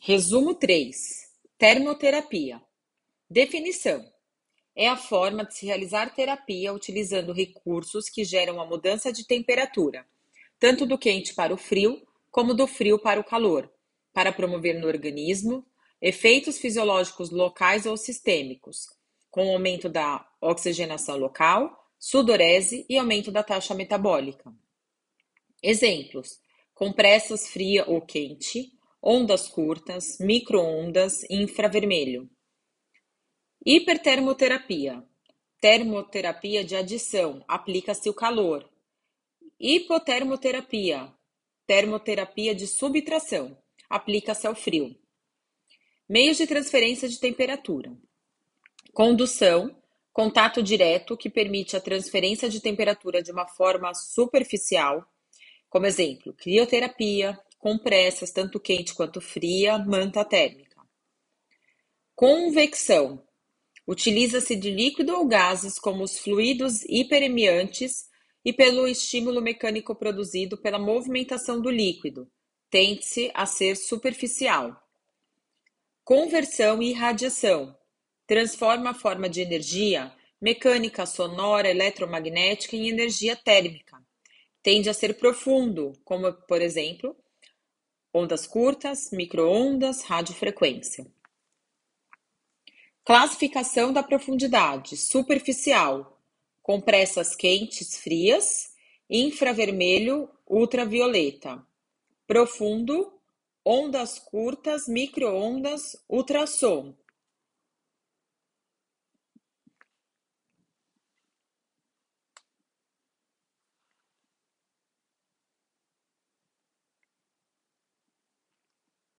Resumo 3: Termoterapia. Definição: é a forma de se realizar terapia utilizando recursos que geram a mudança de temperatura, tanto do quente para o frio, como do frio para o calor, para promover no organismo efeitos fisiológicos locais ou sistêmicos, com aumento da oxigenação local, sudorese e aumento da taxa metabólica. Exemplos: compressas fria ou quente, ondas curtas, microondas e infravermelho. Hipertermoterapia. Termoterapia de adição, aplica-se o calor. Hipotermoterapia. Termoterapia de subtração, aplica-se ao frio. Meios de transferência de temperatura. Condução, contato direto que permite a transferência de temperatura de uma forma superficial, como exemplo, crioterapia, compressas, tanto quente quanto fria, manta térmica. Convecção. Utiliza-se de líquido ou gases como os fluidos hiperemiantes e pelo estímulo mecânico produzido pela movimentação do líquido, tende-se a ser superficial. Conversão e radiação transforma a forma de energia mecânica, sonora, eletromagnética em energia térmica. Tende a ser profundo, como, por exemplo, ondas curtas, microondas, radiofrequência. Classificação da profundidade: superficial, compressas quentes, frias, infravermelho, ultravioleta. Profundo, ondas curtas, microondas, ultrassom